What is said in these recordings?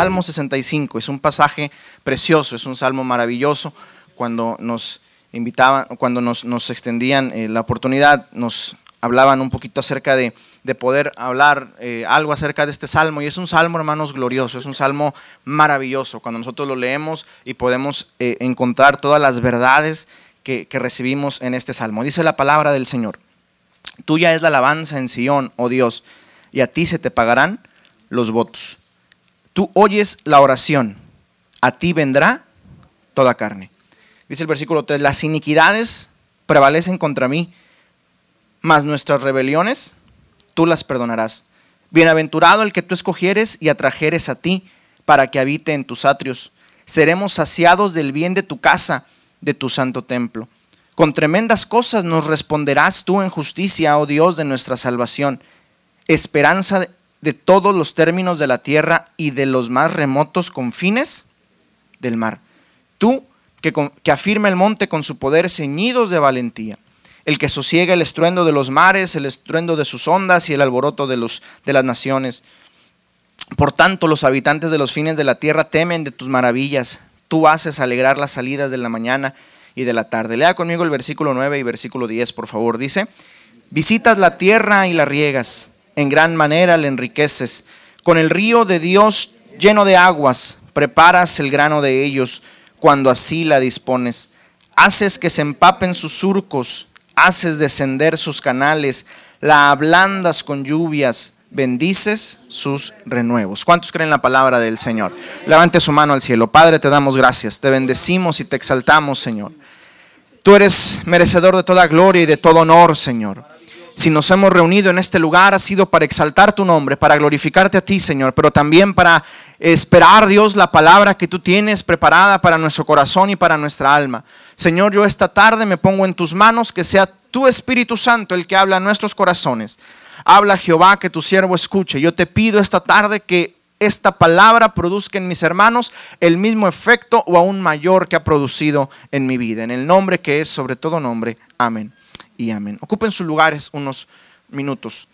Salmo 65. Es un pasaje precioso, es un salmo maravilloso. Cuando nos invitaban, cuando nos, extendían eh, la oportunidad, nos hablaban un poquito acerca de, poder hablar eh, algo acerca de este salmo. Y es un salmo, hermanos, glorioso, es un salmo maravilloso. Cuando nosotros lo leemos y podemos eh, encontrar todas las verdades que, que recibimos en este salmo. Dice la palabra del Señor. Tuya es la alabanza en Sión, oh Dios, y a ti se te pagarán los votos. Tú oyes la oración, a ti vendrá toda carne. Dice el versículo 3, las iniquidades prevalecen contra mí, mas nuestras rebeliones tú las perdonarás. Bienaventurado el que tú escogieres y atrajeres a ti para que habite en tus atrios. Seremos saciados del bien de tu casa, de tu santo templo. Con tremendas cosas nos responderás tú en justicia, oh Dios de nuestra salvación. Esperanza de todos los términos de la tierra y de los más remotos confines del mar. Tú que, afirma el monte con su poder ceñidos de valentía, el que sosiega el estruendo de los mares, el estruendo de sus ondas y el alboroto de las naciones. Por tanto, los habitantes de los fines de la tierra temen de tus maravillas. Tú haces alegrar las salidas de la mañana y de la tarde. Lea conmigo el versículo 9 y versículo 10, por favor. Dice, visitas la tierra y la riegas, en gran manera la enriqueces. Con el río de Dios lleno de aguas, preparas el grano de ellos cuando así la dispones. Haces que se empapen sus surcos, haces descender sus canales, la ablandas con lluvias, bendices sus renuevos. ¿Cuántos creen la palabra del Señor? Levante su mano al cielo. Padre, te damos gracias, te bendecimos y te exaltamos, Señor. Tú eres merecedor de toda gloria y de todo honor, Señor. Si nos hemos reunido en este lugar ha sido para exaltar tu nombre, para glorificarte a ti, Señor, pero también para esperar, Dios, la palabra que tú tienes preparada para nuestro corazón y para nuestra alma. Señor, yo esta tarde me pongo en tus manos, que sea tu Espíritu Santo el que habla a nuestros corazones. Habla Jehová, que tu siervo escuche. Yo te pido esta tarde que esta palabra produzca en mis hermanos el mismo efecto o aún mayor que ha producido en mi vida. En el nombre que es sobre todo nombre. Amén y amén. Ocupen sus lugares unos minutos.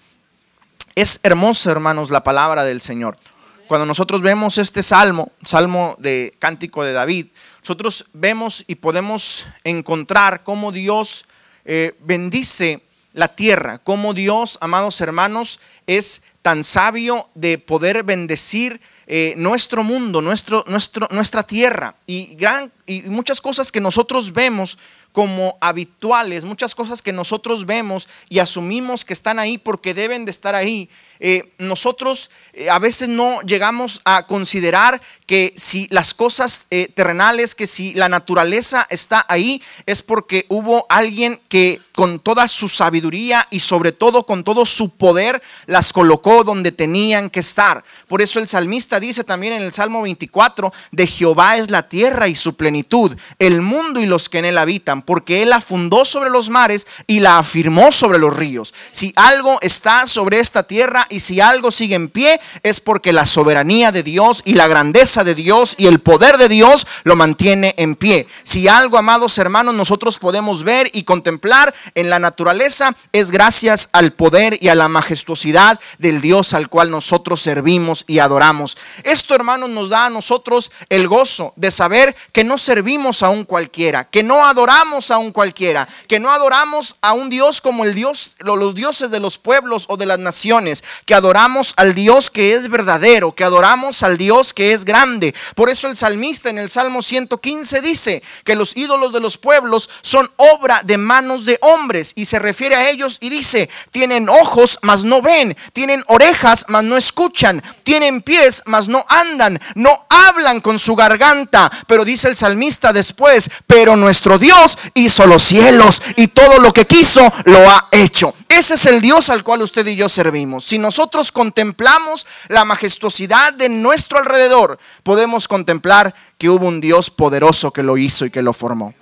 Es hermosa, hermanos, la palabra del Señor. Cuando nosotros vemos este salmo, salmo de cántico de David, nosotros vemos y podemos encontrar cómo Dios eh, bendice la tierra, cómo Dios, amados hermanos, es tan sabio de poder bendecir eh, nuestro mundo, nuestro, nuestro, nuestra tierra y, gran, y muchas cosas que nosotros vemos como habituales, muchas cosas que nosotros vemos y asumimos que están ahí porque deben de estar ahí, eh, nosotros eh, a veces no llegamos a considerar que si las cosas eh, terrenales, que si la naturaleza está ahí, es porque hubo alguien que con toda su sabiduría y sobre todo con todo su poder las colocó donde tenían que estar. Por eso el salmista dice también en el Salmo 24, de Jehová es la tierra y su plenitud, el mundo y los que en él habitan, porque él la fundó sobre los mares y la afirmó sobre los ríos. Si algo está sobre esta tierra y si algo sigue en pie, es porque la soberanía de Dios y la grandeza de Dios y el poder de Dios lo mantiene en pie. Si algo, amados hermanos, nosotros podemos ver y contemplar en la naturaleza, es gracias al poder y a la majestuosidad del Dios al cual nosotros servimos y adoramos. Esto, hermanos, nos da a nosotros el gozo de saber que no servimos a un cualquiera, que no adoramos a un cualquiera, que no adoramos a un Dios como el Dios, los dioses de los pueblos o de las naciones, que adoramos al Dios que es verdadero, que adoramos al Dios que es grande. Por eso el salmista en el Salmo 115 dice que los ídolos de los pueblos son obra de manos de hombres y se refiere a ellos y dice, tienen ojos mas no ven, tienen orejas mas no escuchan, tienen pies mas no andan, no hablan con su garganta, pero dice el salmista después, pero nuestro Dios hizo los cielos y todo lo que quiso lo ha hecho. Ese es el Dios al cual usted y yo servimos. Si nosotros contemplamos la majestuosidad de nuestro alrededor, podemos contemplar que hubo un Dios poderoso que lo hizo y que lo formó.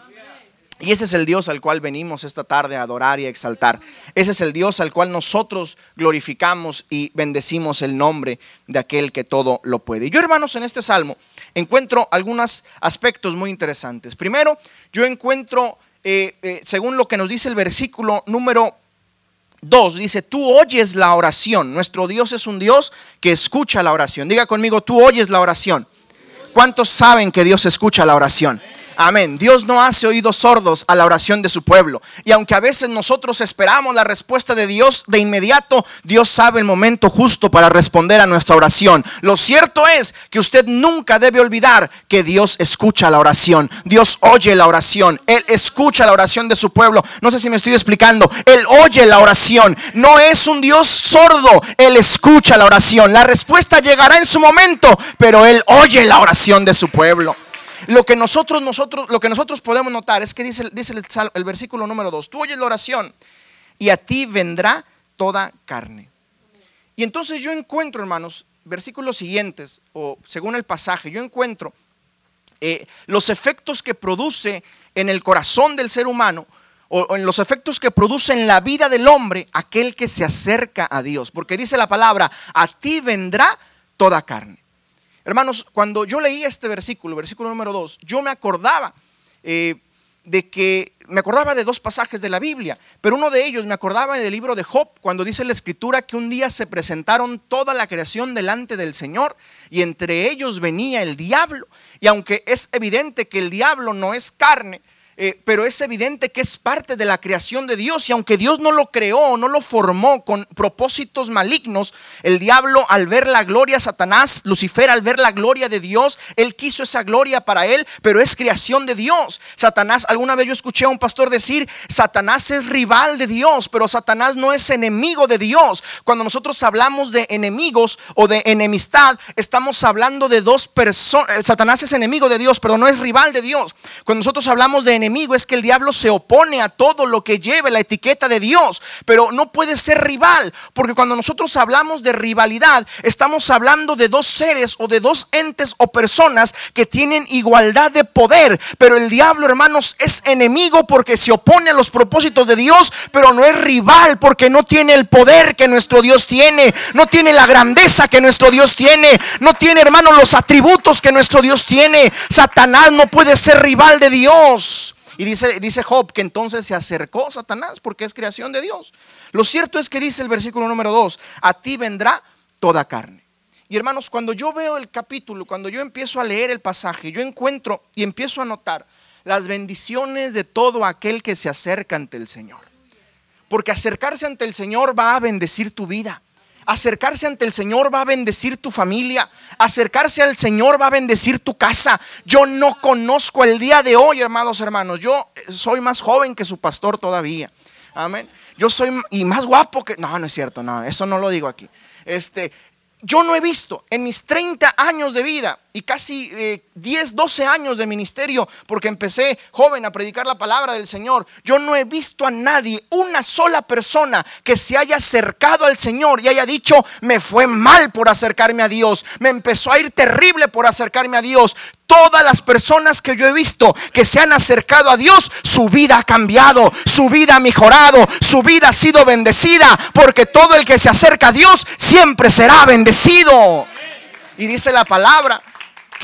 Y ese es el Dios al cual venimos esta tarde a adorar y a exaltar. Ese es el Dios al cual nosotros glorificamos y bendecimos el nombre de aquel que todo lo puede. Y yo, hermanos, en este salmo encuentro algunos aspectos muy interesantes. Primero, yo encuentro, eh, eh, según lo que nos dice el versículo número 2 dice, tú oyes la oración. Nuestro Dios es un Dios que escucha la oración. Diga conmigo, tú oyes la oración. ¿Cuántos saben que Dios escucha la oración? Amén. Dios no hace oídos sordos a la oración de su pueblo. Y aunque a veces nosotros esperamos la respuesta de Dios de inmediato, Dios sabe el momento justo para responder a nuestra oración. Lo cierto es que usted nunca debe olvidar que Dios escucha la oración. Dios oye la oración. Él escucha la oración de su pueblo. No sé si me estoy explicando. Él oye la oración. No es un Dios sordo. Él escucha la oración. La respuesta llegará en su momento, pero Él oye la oración de su pueblo. Lo que nosotros, nosotros, lo que nosotros podemos notar es que dice, dice el, versículo número 2, tú oyes la oración y a ti vendrá toda carne. Y entonces yo encuentro, hermanos, versículos siguientes, o según el pasaje, yo encuentro eh, los efectos que produce en el corazón del ser humano, o en los efectos que produce en la vida del hombre aquel que se acerca a Dios. Porque dice la palabra, a ti vendrá toda carne. Hermanos, cuando yo leí este versículo, versículo número 2, yo me acordaba eh, de que me acordaba de dos pasajes de la Biblia, pero uno de ellos me acordaba del libro de Job, cuando dice la escritura que un día se presentaron toda la creación delante del Señor y entre ellos venía el diablo. Y aunque es evidente que el diablo no es carne, eh, pero es evidente que es parte de la creación de Dios y aunque Dios no lo creó, no lo formó con propósitos malignos, el diablo al ver la gloria, Satanás, Lucifer al ver la gloria de Dios, él quiso esa gloria para él, pero es creación de Dios. Satanás, alguna vez yo escuché a un pastor decir, Satanás es rival de Dios, pero Satanás no es enemigo de Dios. Cuando nosotros hablamos de enemigos o de enemistad, estamos hablando de dos personas. Eh, Satanás es enemigo de Dios, pero no es rival de Dios. Cuando nosotros hablamos de enemigo es que el diablo se opone a todo lo que lleve la etiqueta de Dios, pero no puede ser rival, porque cuando nosotros hablamos de rivalidad, estamos hablando de dos seres o de dos entes o personas que tienen igualdad de poder, pero el diablo, hermanos, es enemigo porque se opone a los propósitos de Dios, pero no es rival porque no tiene el poder que nuestro Dios tiene, no tiene la grandeza que nuestro Dios tiene, no tiene, hermanos, los atributos que nuestro Dios tiene. Satanás no puede ser rival de Dios. Y dice, dice Job que entonces se acercó Satanás porque es creación de Dios. Lo cierto es que dice el versículo número 2, a ti vendrá toda carne. Y hermanos, cuando yo veo el capítulo, cuando yo empiezo a leer el pasaje, yo encuentro y empiezo a notar las bendiciones de todo aquel que se acerca ante el Señor. Porque acercarse ante el Señor va a bendecir tu vida. Acercarse ante el Señor va a bendecir tu familia. Acercarse al Señor va a bendecir tu casa. Yo no conozco el día de hoy, hermanos, hermanos. Yo soy más joven que su pastor todavía. Amén. Yo soy y más guapo que No, no es cierto, no, eso no lo digo aquí. Este, yo no he visto en mis 30 años de vida y casi 10, eh, 12 años de ministerio, porque empecé joven a predicar la palabra del Señor, yo no he visto a nadie, una sola persona que se haya acercado al Señor y haya dicho, me fue mal por acercarme a Dios, me empezó a ir terrible por acercarme a Dios. Todas las personas que yo he visto que se han acercado a Dios, su vida ha cambiado, su vida ha mejorado, su vida ha sido bendecida, porque todo el que se acerca a Dios siempre será bendecido. Y dice la palabra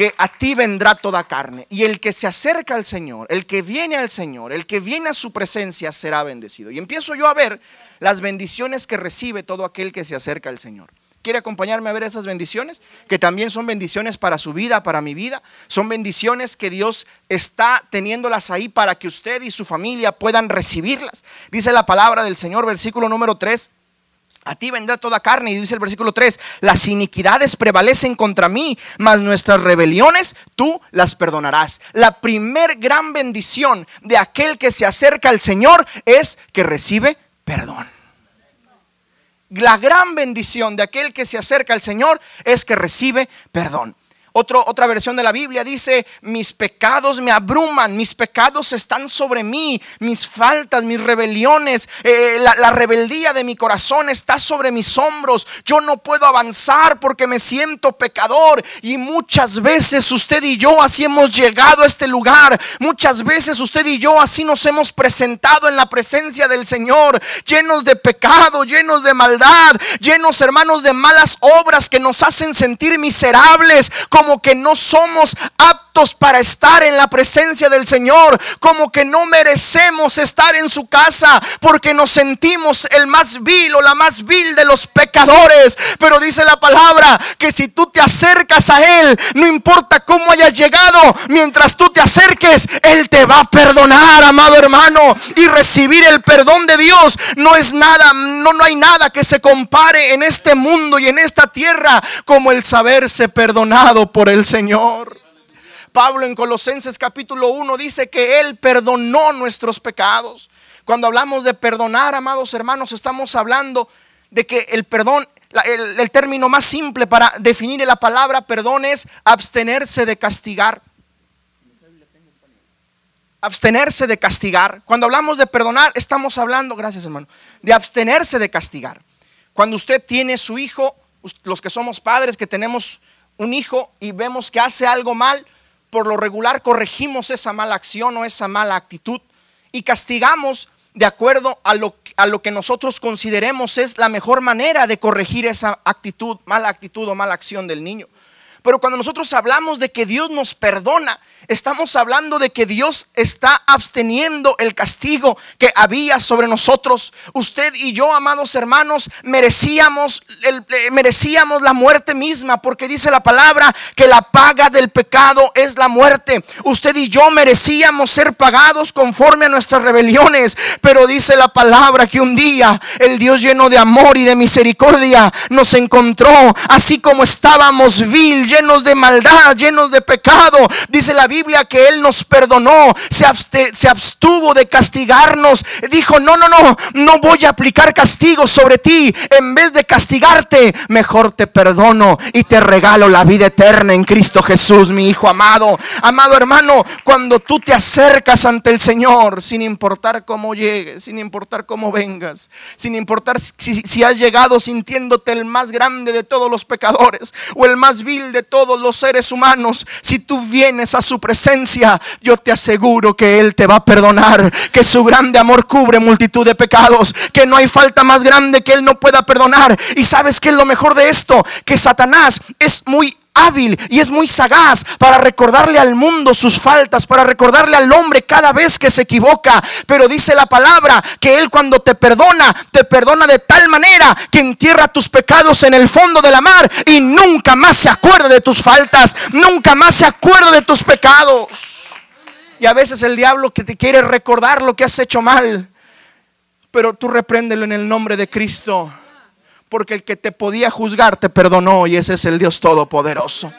que a ti vendrá toda carne. Y el que se acerca al Señor, el que viene al Señor, el que viene a su presencia será bendecido. Y empiezo yo a ver las bendiciones que recibe todo aquel que se acerca al Señor. ¿Quiere acompañarme a ver esas bendiciones? Que también son bendiciones para su vida, para mi vida. Son bendiciones que Dios está teniéndolas ahí para que usted y su familia puedan recibirlas. Dice la palabra del Señor, versículo número 3. A ti vendrá toda carne, y dice el versículo 3, las iniquidades prevalecen contra mí, mas nuestras rebeliones tú las perdonarás. La primer gran bendición de aquel que se acerca al Señor es que recibe perdón la gran bendición de aquel que se acerca al Señor es que recibe perdón otra versión de la Biblia dice, mis pecados me abruman, mis pecados están sobre mí, mis faltas, mis rebeliones, eh, la, la, rebeldía de mi corazón está sobre mis hombros. Yo no puedo avanzar porque me siento pecador. Y muchas veces usted y yo así hemos llegado a este lugar. Muchas veces usted y yo así nos hemos presentado en la presencia del Señor, llenos de pecado, llenos de maldad, llenos hermanos de malas obras que nos hacen sentir miserables como que no somos aptos para estar en la presencia del Señor, como que no merecemos estar en su casa porque nos sentimos el más vil o la más vil de los pecadores. Pero dice la palabra que si tú te acercas a Él, no importa cómo hayas llegado, mientras tú te acerques, Él te va a perdonar, amado hermano. Y recibir el perdón de Dios no es nada, no, no hay nada que se compare en este mundo y en esta tierra como el saberse perdonado por el Señor. Pablo en Colosenses capítulo 1 dice que Él perdonó nuestros pecados. Cuando hablamos de perdonar, amados hermanos, estamos hablando de que el perdón, el, el término más simple para definir la palabra perdón es abstenerse de castigar abstenerse de castigar. Cuando hablamos de perdonar, estamos hablando, gracias hermano, de abstenerse de castigar. Cuando usted tiene su hijo, los que somos padres, que tenemos un hijo y vemos que hace algo mal, por lo regular corregimos esa mala acción o esa mala actitud y castigamos de acuerdo a lo, a lo que nosotros consideremos es la mejor manera de corregir esa actitud, mala actitud o mala acción del niño. Pero cuando nosotros hablamos de que Dios nos perdona, estamos hablando de que Dios está absteniendo el castigo que había sobre nosotros. Usted y yo, amados hermanos, merecíamos, eh, merecíamos la muerte misma, porque dice la palabra que la paga del pecado es la muerte. Usted y yo merecíamos ser pagados conforme a nuestras rebeliones, pero dice la palabra que un día el Dios lleno de amor y de misericordia nos encontró, así como estábamos vil, llenos de maldad, llenos de pecado. Dice la Biblia que Él nos perdonó, se, se abstuvo de castigarnos. Dijo, no, no, no, no voy a aplicar castigo sobre ti. En vez de castigarte, mejor te perdono y te regalo la vida eterna en Cristo Jesús, mi Hijo amado. Amado hermano, cuando tú te acercas ante el Señor, sin importar cómo llegues, sin importar cómo vengas, sin importar si, si has llegado sintiéndote el más grande de todos los pecadores o el más vil de todos los seres humanos, si tú vienes a su presencia, yo te aseguro que Él te va a perdonar, que su grande amor cubre multitud de pecados, que no hay falta más grande que Él no pueda perdonar. Y sabes que es lo mejor de esto, que Satanás es muy hábil y es muy sagaz para recordarle al mundo sus faltas, para recordarle al hombre cada vez que se equivoca. Pero dice la palabra que Él cuando te perdona, te perdona de tal manera que entierra tus pecados en el fondo de la mar y nunca más se acuerda de tus faltas, nunca más se acuerda de tus pecados. Y a veces el diablo que te quiere recordar lo que has hecho mal, pero tú repréndelo en el nombre de Cristo porque el que te podía juzgar te perdonó y ese es el Dios Todopoderoso.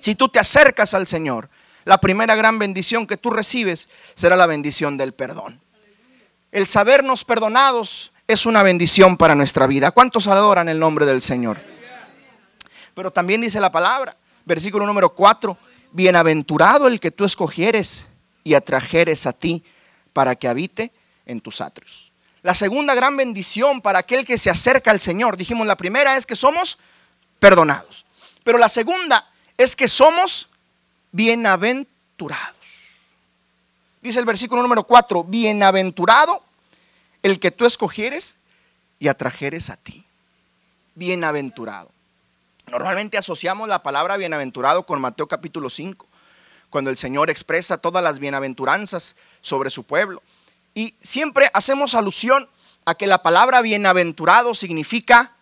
Si tú te acercas al Señor, la primera gran bendición que tú recibes será la bendición del perdón. El sabernos perdonados es una bendición para nuestra vida. ¿Cuántos adoran el nombre del Señor? Pero también dice la palabra, versículo número 4, bienaventurado el que tú escogieres y atrajeres a ti para que habite en tus atrios. La segunda gran bendición para aquel que se acerca al Señor, dijimos, la primera es que somos perdonados. Pero la segunda es que somos bienaventurados. Dice el versículo número 4, bienaventurado el que tú escogieres y atrajeres a ti. Bienaventurado. Normalmente asociamos la palabra bienaventurado con Mateo capítulo 5, cuando el Señor expresa todas las bienaventuranzas sobre su pueblo. Y siempre hacemos alusión a que la palabra bienaventurado significa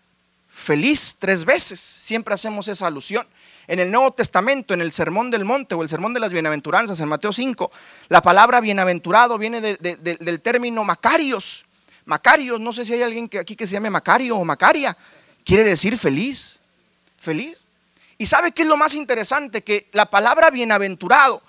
feliz tres veces. Siempre hacemos esa alusión. En el Nuevo Testamento, en el Sermón del Monte o el Sermón de las Bienaventuranzas, en Mateo 5, la palabra bienaventurado viene del término Macarios. Macarios, no sé si hay alguien que, aquí que se llame Macario o Macaria, quiere decir feliz, feliz. ¿Y sabe qué es lo más interesante? Que la palabra bienaventurado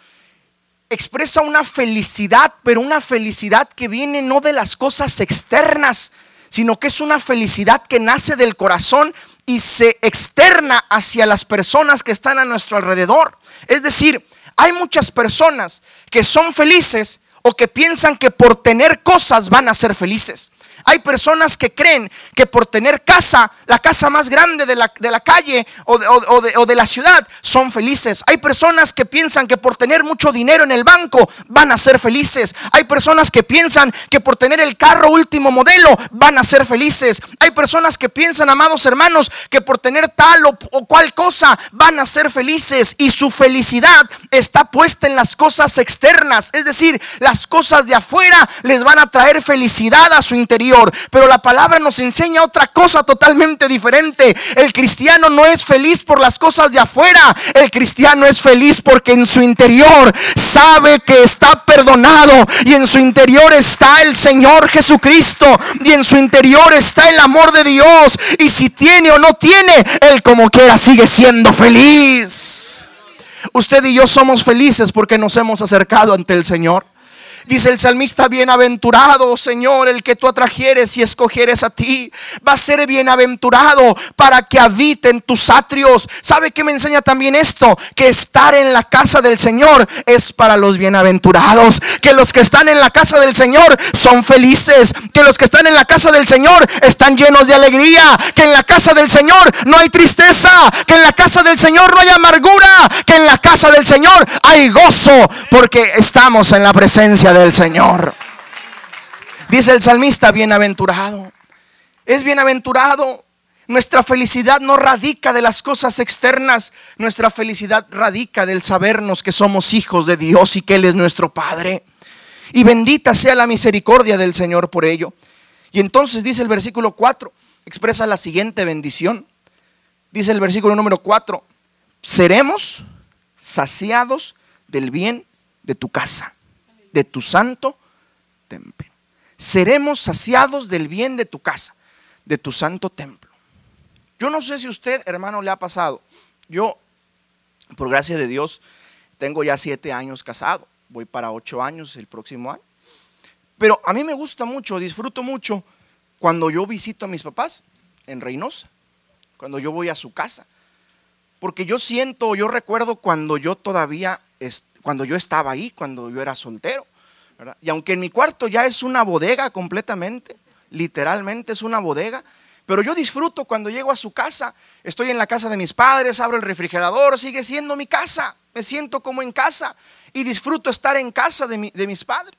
expresa una felicidad, pero una felicidad que viene no de las cosas externas, sino que es una felicidad que nace del corazón y se externa hacia las personas que están a nuestro alrededor. Es decir, hay muchas personas que son felices o que piensan que por tener cosas van a ser felices. Hay personas que creen que por tener casa, la casa más grande de la, calle o de, o de la ciudad, son felices. Hay personas que piensan que por tener mucho dinero en el banco van a ser felices. Hay personas que piensan que por tener el carro último modelo van a ser felices. Hay personas que piensan, amados hermanos, que por tener tal o, o cual cosa van a ser felices y su felicidad está puesta en las cosas externas, es decir, las cosas de afuera les van a traer felicidad a su interior, pero la palabra nos enseña otra cosa totalmente diferente. El cristiano no es feliz por las cosas de afuera, el cristiano es feliz porque en su interior sabe que está perdonado y en su interior está el Señor Jesucristo y en su interior está el amor de Dios y si tiene o no tiene, él como quiera sigue siendo feliz. Usted y yo somos felices porque nos hemos acercado ante el Señor. Dice el salmista, bienaventurado, Señor, el que tú atrajeres y escogieres a ti. Va a ser bienaventurado para que habite en tus atrios. ¿Sabe qué me enseña también esto? Que estar en la casa del Señor es para los bienaventurados. Que los que están en la casa del Señor son felices. Que los que están en la casa del Señor están llenos de alegría. Que en la casa del Señor no hay tristeza. Que en la casa del Señor no hay amargura. Que en la casa del Señor hay gozo. Porque estamos en la presencia de del Señor. Dice el salmista, bienaventurado. Es bienaventurado. Nuestra felicidad no radica de las cosas externas. Nuestra felicidad radica del sabernos que somos hijos de Dios y que Él es nuestro Padre. Y bendita sea la misericordia del Señor por ello. Y entonces dice el versículo 4, expresa la siguiente bendición. Dice el versículo número 4, seremos saciados del bien de tu casa de tu santo templo. Seremos saciados del bien de tu casa, de tu santo templo. Yo no sé si usted, hermano, le ha pasado. Yo, por gracia de Dios, tengo ya siete años casado. Voy para ocho años el próximo año. Pero a mí me gusta mucho, disfruto mucho cuando yo visito a mis papás en Reynosa, cuando yo voy a su casa. Porque yo siento, yo recuerdo cuando yo todavía cuando yo estaba ahí, cuando yo era soltero. Y aunque en mi cuarto ya es una bodega completamente, literalmente es una bodega, pero yo disfruto cuando llego a su casa, estoy en la casa de mis padres, abro el refrigerador, sigue siendo mi casa, me siento como en casa y disfruto estar en casa de, mis padres,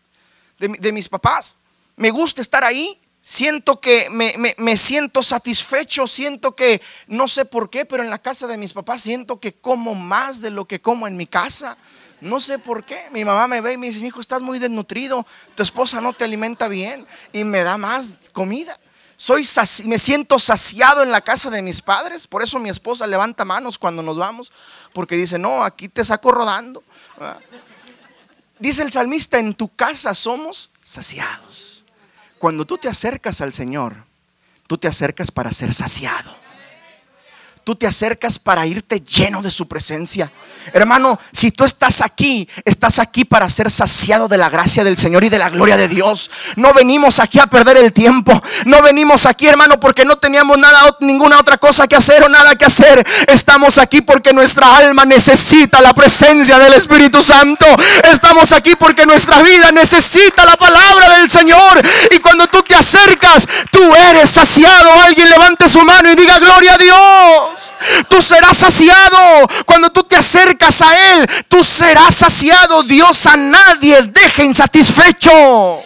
de, mis papás. Me gusta estar ahí, siento que me, me, siento satisfecho, siento que no sé por qué, pero en la casa de mis papás siento que como más de lo que como en mi casa. No sé por qué. Mi mamá me ve y me dice, hijo, estás muy desnutrido, tu esposa no te alimenta bien y me da más comida. Soy me siento saciado en la casa de mis padres, por eso mi esposa levanta manos cuando nos vamos, porque dice, no, aquí te saco rodando. Dice el salmista, en tu casa somos saciados. Cuando tú te acercas al Señor, tú te acercas para ser saciado. Tú te acercas para irte lleno de su presencia. Hermano, si tú estás aquí, estás aquí para ser saciado de la gracia del Señor y de la gloria de Dios. No venimos aquí a perder el tiempo. No venimos aquí, hermano, porque no teníamos nada, ninguna otra cosa que hacer o nada que hacer. Estamos aquí porque nuestra alma necesita la presencia del Espíritu Santo. Estamos aquí porque nuestra vida necesita la palabra del Señor. Y cuando tú te acercas, tú eres saciado. Alguien levante su mano y diga gloria a Dios. Tú serás saciado cuando tú te acercas a Él, tú serás saciado. Dios a nadie deja insatisfecho.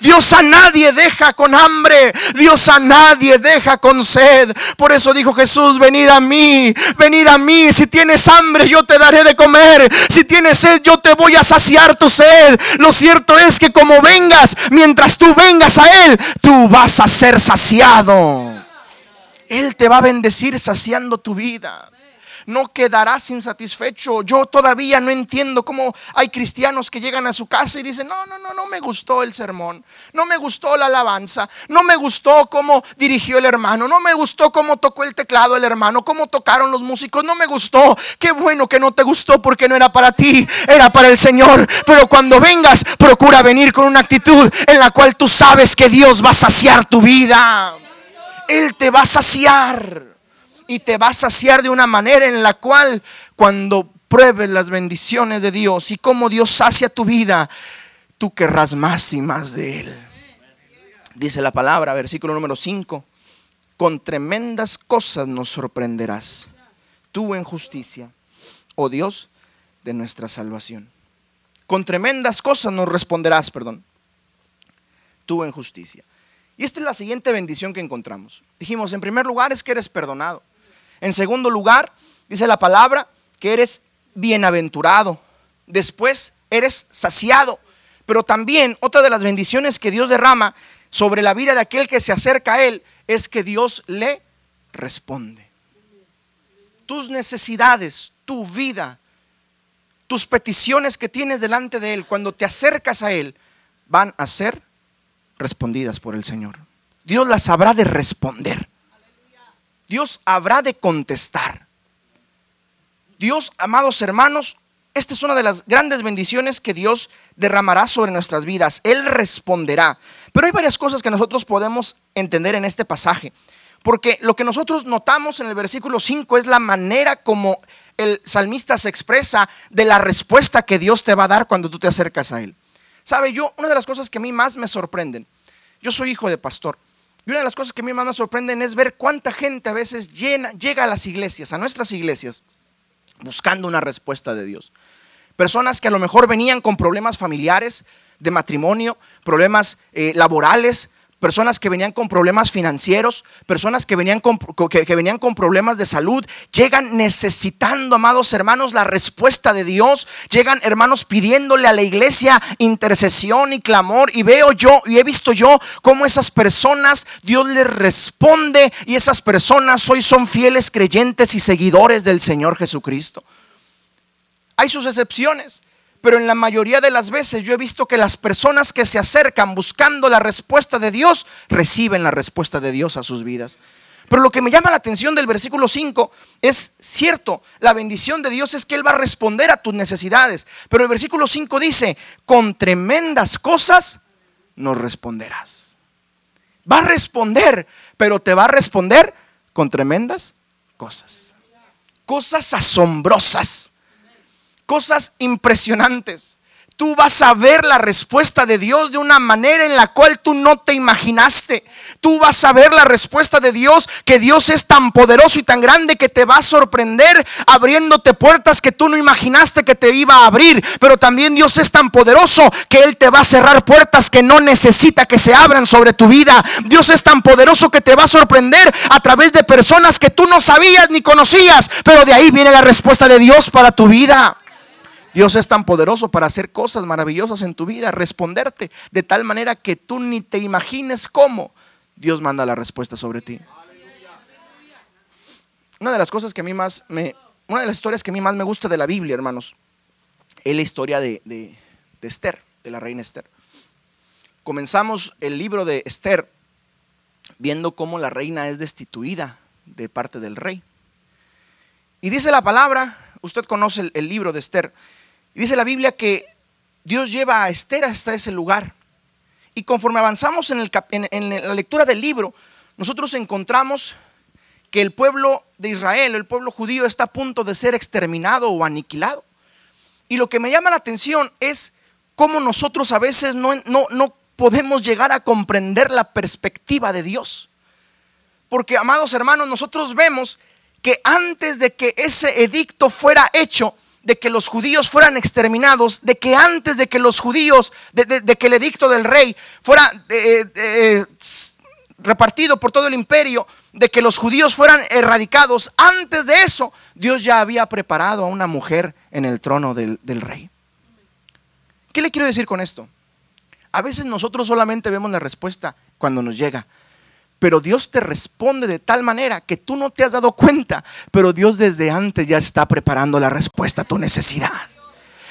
Dios a nadie deja con hambre. Dios a nadie deja con sed. Por eso dijo Jesús, venid a mí, venid a mí. Si tienes hambre, yo te daré de comer. Si tienes sed, yo te voy a saciar tu sed. Lo cierto es que como vengas, mientras tú vengas a Él, tú vas a ser saciado. Él te va a bendecir saciando tu vida no quedarás insatisfecho. Yo todavía no entiendo cómo hay cristianos que llegan a su casa y dicen, no, no, no, no me gustó el sermón, no me gustó la alabanza, no me gustó cómo dirigió el hermano, no me gustó cómo tocó el teclado el hermano, cómo tocaron los músicos, no me gustó. Qué bueno que no te gustó porque no era para ti, era para el Señor. Pero cuando vengas, procura venir con una actitud en la cual tú sabes que Dios va a saciar tu vida. Él te va a saciar y te va a saciar de una manera en la cual cuando pruebes las bendiciones de Dios y cómo Dios sacia tu vida, tú querrás más y más de Él. Dice la palabra, versículo número 5, con tremendas cosas nos sorprenderás, tú en justicia, oh Dios de nuestra salvación. Con tremendas cosas nos responderás, perdón, tú en justicia. Y esta es la siguiente bendición que encontramos. Dijimos, en primer lugar es que eres perdonado. En segundo lugar, dice la palabra, que eres bienaventurado. Después, eres saciado. Pero también otra de las bendiciones que Dios derrama sobre la vida de aquel que se acerca a Él es que Dios le responde. Tus necesidades, tu vida, tus peticiones que tienes delante de Él, cuando te acercas a Él, van a ser respondidas por el Señor. Dios las habrá de responder. Dios habrá de contestar. Dios, amados hermanos, esta es una de las grandes bendiciones que Dios derramará sobre nuestras vidas. Él responderá. Pero hay varias cosas que nosotros podemos entender en este pasaje. Porque lo que nosotros notamos en el versículo 5 es la manera como el salmista se expresa de la respuesta que Dios te va a dar cuando tú te acercas a Él. Sabe, yo, una de las cosas que a mí más me sorprenden, yo soy hijo de pastor, y una de las cosas que a mí más me sorprenden es ver cuánta gente a veces llega a las iglesias, a nuestras iglesias, buscando una respuesta de Dios. Personas que a lo mejor venían con problemas familiares, de matrimonio, problemas eh, laborales, personas que venían con problemas financieros, personas que venían con, que, venían con problemas de salud, llegan necesitando, amados hermanos, la respuesta de Dios, llegan hermanos pidiéndole a la iglesia intercesión y clamor y veo yo y he visto yo cómo esas personas Dios les responde y esas personas hoy son fieles creyentes y seguidores del Señor Jesucristo. Hay sus excepciones. Pero en la mayoría de las veces yo he visto que las personas que se acercan buscando la respuesta de Dios reciben la respuesta de Dios a sus vidas. Pero lo que me llama la atención del versículo 5 es cierto, la bendición de Dios es que Él va a responder a tus necesidades. Pero el versículo 5 dice, con tremendas cosas nos responderás. Va a responder, pero te va a responder con tremendas cosas. Cosas asombrosas cosas impresionantes. Tú vas a ver la respuesta de Dios de una manera en la cual tú no te imaginaste. Tú vas a ver la respuesta de Dios, que Dios es tan poderoso y tan grande que te va a sorprender abriéndote puertas que tú no imaginaste que te iba a abrir. Pero también Dios es tan poderoso que Él te va a cerrar puertas que no necesita que se abran sobre tu vida. Dios es tan poderoso que te va a sorprender a través de personas que tú no sabías ni conocías. Pero de ahí viene la respuesta de Dios para tu vida. Dios es tan poderoso para hacer cosas maravillosas en tu vida, responderte de tal manera que tú ni te imagines cómo Dios manda la respuesta sobre ti. Una de las cosas que a mí más me, una de las historias que a mí más me gusta de la Biblia, hermanos, es la historia de, de Esther, de la reina Esther. Comenzamos el libro de Esther viendo cómo la reina es destituida de parte del rey. Y dice la palabra, usted conoce el, libro de Esther, dice la Biblia que Dios lleva a Esther hasta ese lugar. Y conforme avanzamos en, la lectura del libro, nosotros encontramos que el pueblo de Israel, el pueblo judío, está a punto de ser exterminado o aniquilado. Y lo que me llama la atención es cómo nosotros a veces no, no, no podemos llegar a comprender la perspectiva de Dios. Porque, amados hermanos, nosotros vemos que antes de que ese edicto fuera hecho, de que los judíos fueran exterminados, de que antes de que los judíos, de, que el edicto del rey fuera eh, eh, repartido por todo el imperio, de que los judíos fueran erradicados, antes de eso, Dios ya había preparado a una mujer en el trono del, del rey. ¿Qué le quiero decir con esto? A veces nosotros solamente vemos la respuesta cuando nos llega, pero Dios te responde de tal manera que tú no te has dado cuenta, pero Dios desde antes ya está preparando la respuesta a tu necesidad.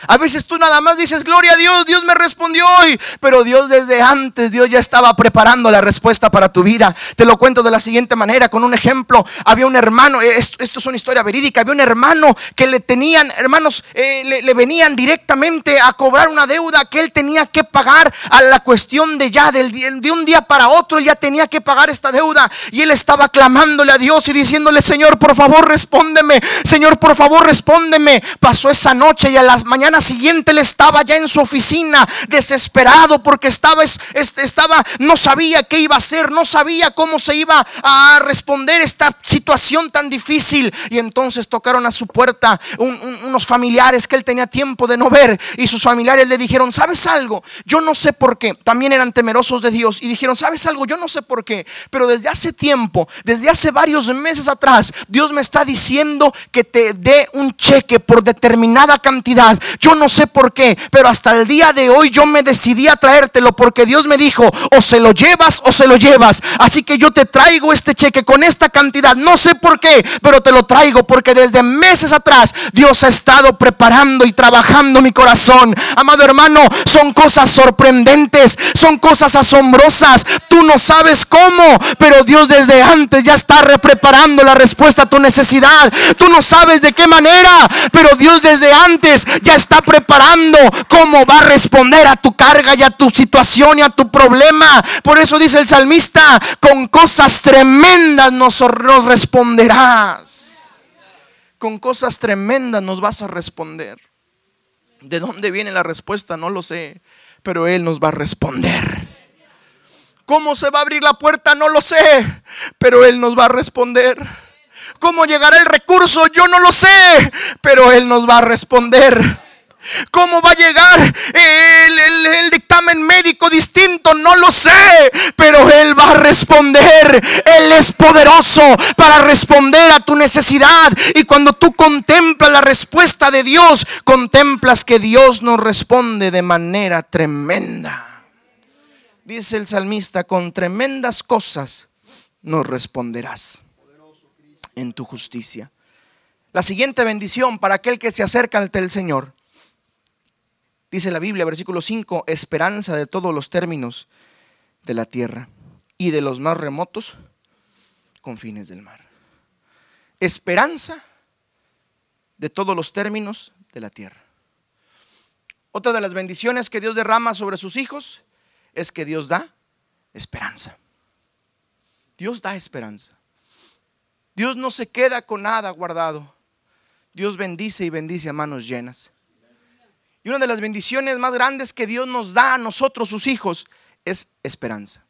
A veces tú nada más dices, gloria a Dios, Dios me respondió hoy. Pero Dios desde antes, Dios ya estaba preparando la respuesta para tu vida. Te lo cuento de la siguiente manera, con un ejemplo. Había un hermano, eh, esto, es una historia verídica, había un hermano que le tenían, hermanos, eh, le, venían directamente a cobrar una deuda que él tenía que pagar a la cuestión de ya, del, de un día para otro, ya tenía que pagar esta deuda. Y él estaba clamándole a Dios y diciéndole, Señor, por favor, respóndeme. Señor, por favor, respóndeme. Pasó esa noche y a las mañanas mañana siguiente él estaba ya en su oficina desesperado porque estaba, no sabía qué iba a hacer, no sabía cómo se iba a responder esta situación tan difícil. Y entonces tocaron a su puerta unos familiares que él tenía tiempo de no ver y sus familiares le dijeron, ¿sabes algo? Yo no sé por qué. También eran temerosos de Dios y dijeron, ¿sabes algo? Yo no sé por qué, pero desde hace tiempo, desde hace varios meses atrás, Dios me está diciendo que te dé un cheque por determinada cantidad. Yo no sé por qué, pero hasta el día de hoy yo me decidí a traértelo porque Dios me dijo, o se lo llevas o se lo llevas. Así que yo te traigo este cheque con esta cantidad. No sé por qué, pero te lo traigo porque desde meses atrás Dios ha estado preparando y trabajando mi corazón. Amado hermano, son cosas sorprendentes, son cosas asombrosas. Tú no sabes cómo, pero Dios desde antes ya está preparando la respuesta a tu necesidad. Tú no sabes de qué manera, pero Dios desde antes ya está preparando cómo va a responder a tu carga y a tu situación y a tu problema. Por eso dice el salmista, con cosas tremendas nos responderás. Con cosas tremendas nos vas a responder. ¿De dónde viene la respuesta? No lo sé, pero Él nos va a responder. ¿Cómo se va a abrir la puerta? No lo sé, pero Él nos va a responder. ¿Cómo llegará el recurso? Yo no lo sé, pero Él nos va a responder. ¿Cómo va a llegar el, dictamen médico distinto? No lo sé, pero Él va a responder. Él es poderoso para responder a tu necesidad. Y cuando tú contemplas la respuesta de Dios, contemplas que Dios nos responde de manera tremenda. Dice el salmista, con tremendas cosas nos responderás en tu justicia. La siguiente bendición para aquel que se acerca ante el Señor Dice la Biblia, versículo 5, esperanza de todos los términos de la tierra y de los más remotos confines del mar. Esperanza de todos los términos de la tierra. Otra de las bendiciones que Dios derrama sobre sus hijos es que Dios da esperanza. Dios da esperanza. Dios no se queda con nada guardado. Dios bendice y bendice a manos llenas. Y una de las bendiciones más grandes que Dios nos da a nosotros, sus hijos, es esperanza.